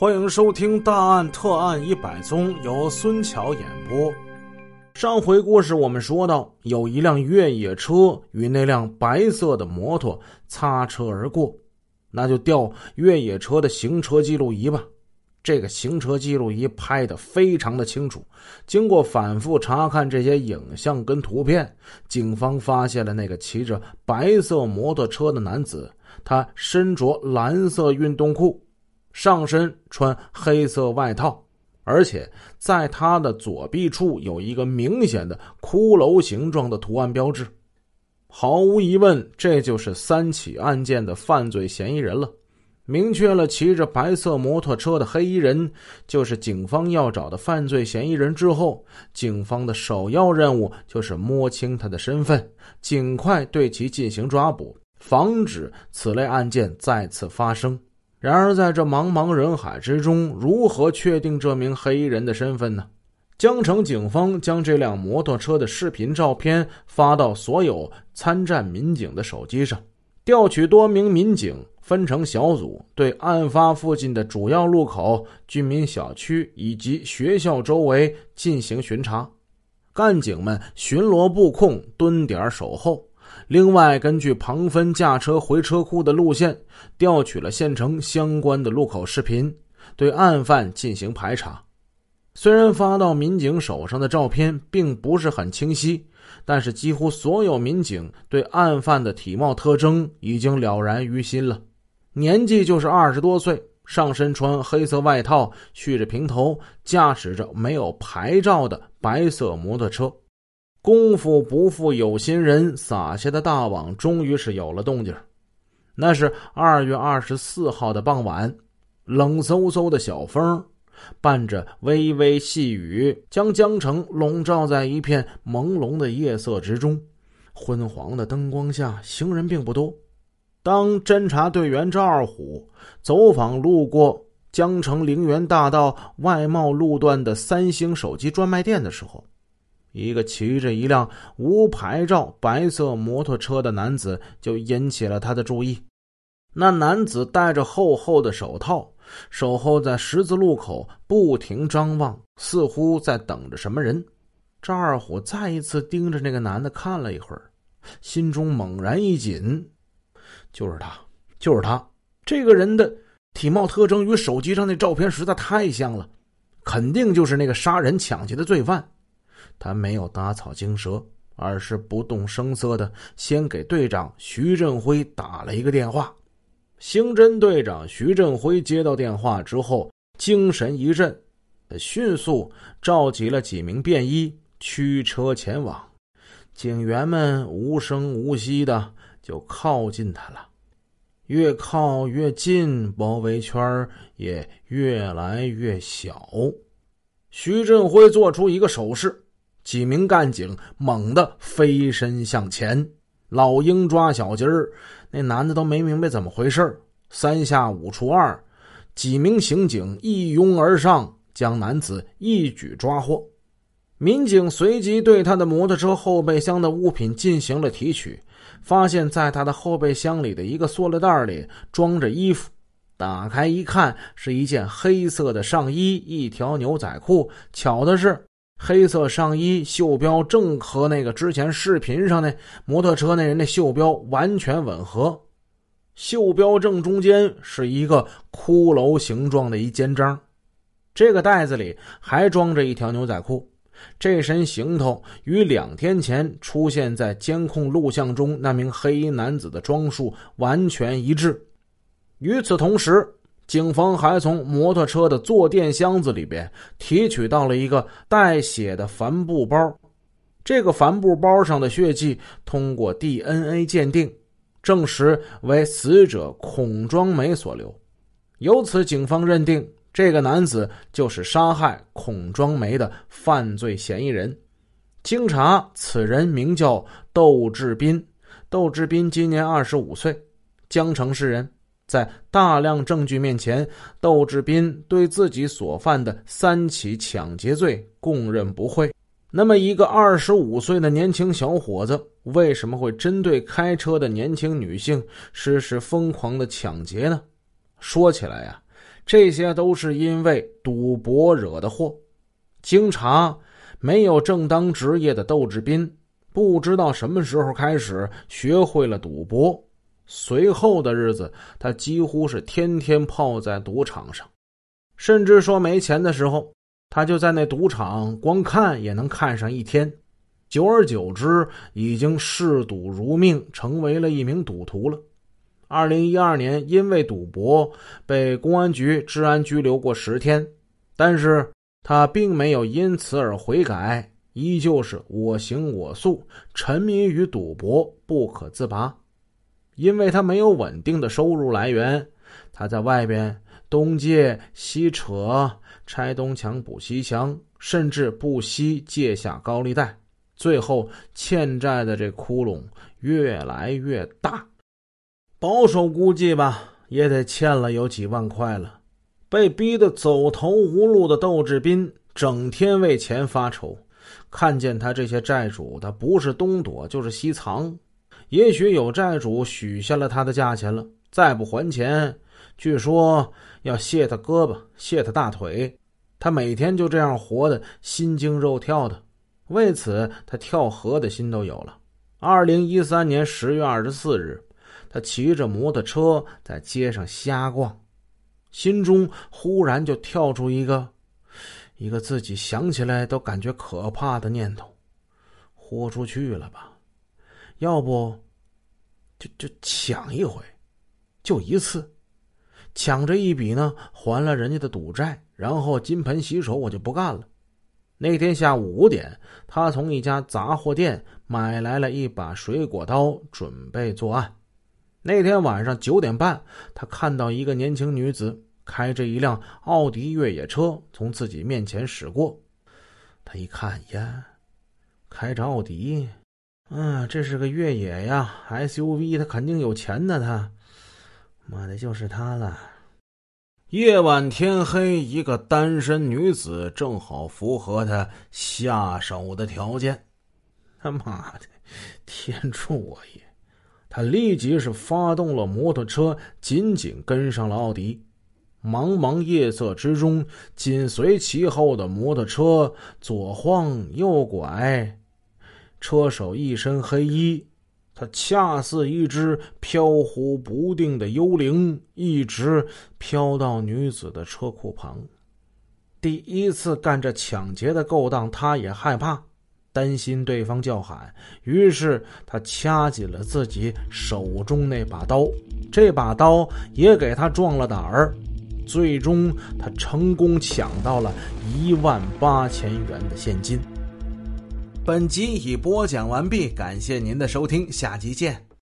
欢迎收听《大案特案一百宗》，由孙桥演播。上回故事我们说到，有一辆越野车与那辆白色的摩托擦车而过，那就调越野车的行车记录仪吧。这个行车记录仪拍的非常的清楚，经过反复查看这些影像跟图片，警方发现了那个骑着白色摩托车的男子，他身着蓝色运动裤。上身穿黑色外套，而且在他的左臂处有一个明显的骷髅形状的图案标志。毫无疑问，这就是三起案件的犯罪嫌疑人了。明确了骑着白色摩托车的黑衣人就是警方要找的犯罪嫌疑人之后，警方的首要任务就是摸清他的身份，尽快对其进行抓捕，防止此类案件再次发生。然而，在这茫茫人海之中，如何确定这名黑衣人的身份呢？江城警方将这辆摩托车的视频照片发到所有参战民警的手机上，调取多名民警分成小组，对案发附近的主要路口、居民小区以及学校周围进行巡查。干警们巡逻布控，蹲点守候。另外，根据庞芬驾车回车库的路线，调取了县城相关的路口视频，对案犯进行排查。虽然发到民警手上的照片并不是很清晰，但是几乎所有民警对案犯的体貌特征已经了然于心了。年纪就是二十多岁，上身穿黑色外套，蓄着平头，驾驶着没有牌照的白色摩托车。功夫不负有心人，撒下的大网终于是有了动静。那是二月二十四号的傍晚，冷飕飕的小风，伴着微微细雨，将江城笼罩在一片朦胧的夜色之中。昏黄的灯光下，行人并不多。当侦查队员赵二虎走访路过江城陵园大道外贸路段的三星手机专卖店的时候，一个骑着一辆无牌照白色摩托车的男子就引起了他的注意。那男子戴着厚厚的手套，守候在十字路口，不停张望，似乎在等着什么人。赵二虎再一次盯着那个男的看了一会儿，心中猛然一紧：就是他，就是他！这个人的体貌特征与手机上那照片实在太像了，肯定就是那个杀人抢劫的罪犯。他没有打草惊蛇，而是不动声色的先给队长徐振辉打了一个电话。刑侦队长徐振辉接到电话之后，精神一振，迅速召集了几名便衣，驱车前往。警员们无声无息的就靠近他了，越靠越近，包围圈也越来越小。徐振辉做出一个手势。几名干警猛地飞身向前，老鹰抓小鸡儿，那男的都没明白怎么回事三下五除二，几名刑警一拥而上，将男子一举抓获。民警随即对他的摩托车后备箱的物品进行了提取，发现在他的后备箱里的一个塑料袋里装着衣服，打开一看，是一件黑色的上衣，一条牛仔裤。巧的是。黑色上衣袖标正和那个之前视频上的摩托车那人的袖标完全吻合，袖标正中间是一个骷髅形状的一肩章，这个袋子里还装着一条牛仔裤，这身行头与两天前出现在监控录像中那名黑衣男子的装束完全一致。与此同时。警方还从摩托车的坐垫箱子里边提取到了一个带血的帆布包，这个帆布包上的血迹通过 DNA 鉴定，证实为死者孔庄梅所留。由此，警方认定这个男子就是杀害孔庄梅的犯罪嫌疑人。经查，此人名叫窦志斌，窦志斌今年二十五岁，江城市人。在大量证据面前，窦志斌对自己所犯的三起抢劫罪供认不讳。那么，一个二十五岁的年轻小伙子为什么会针对开车的年轻女性实施疯狂的抢劫呢？说起来呀，这些都是因为赌博惹的祸。经查，没有正当职业的窦志斌，不知道什么时候开始学会了赌博。随后的日子，他几乎是天天泡在赌场上，甚至说没钱的时候，他就在那赌场光看也能看上一天。久而久之，已经嗜赌如命，成为了一名赌徒了。二零一二年，因为赌博被公安局治安拘留过十天，但是他并没有因此而悔改，依旧是我行我素，沉迷于赌博不可自拔。因为他没有稳定的收入来源，他在外边东借西扯，拆东墙补西墙，甚至不惜借下高利贷。最后欠债的这窟窿越来越大，保守估计吧，也得欠了有几万块了。被逼得走投无路的窦志斌，整天为钱发愁。看见他这些债主，他不是东躲就是西藏。也许有债主许下了他的价钱了，再不还钱，据说要卸他胳膊、卸他大腿。他每天就这样活得心惊肉跳的。为此，他跳河的心都有了。二零一三年十月二十四日，他骑着摩托车在街上瞎逛，心中忽然就跳出一个一个自己想起来都感觉可怕的念头：豁出去了吧？要不就就抢一回，就一次，抢这一笔呢，还了人家的赌债，然后金盆洗手，我就不干了。那天下午五点，他从一家杂货店买来了一把水果刀，准备作案。那天晚上九点半，他看到一个年轻女子开着一辆奥迪越野车从自己面前驶过。他一看呀，开着奥迪，嗯，这是个越野呀，SUV，他肯定有钱的。他，妈的，就是他了。夜晚天黑，一个单身女子正好符合他下手的条件。他妈的，天助我也！他立即是发动了摩托车，紧紧跟上了奥迪。茫茫夜色之中，紧随其后的摩托车左晃右拐，车手一身黑衣。他恰似一只飘忽不定的幽灵，一直飘到女子的车库旁。第一次干这抢劫的勾当，他也害怕，担心对方叫喊，于是他掐紧了自己手中那把刀，这把刀也给他壮了胆儿。最终，他成功抢到了一万八千元的现金。本集已播讲完毕，感谢您的收听，下集见。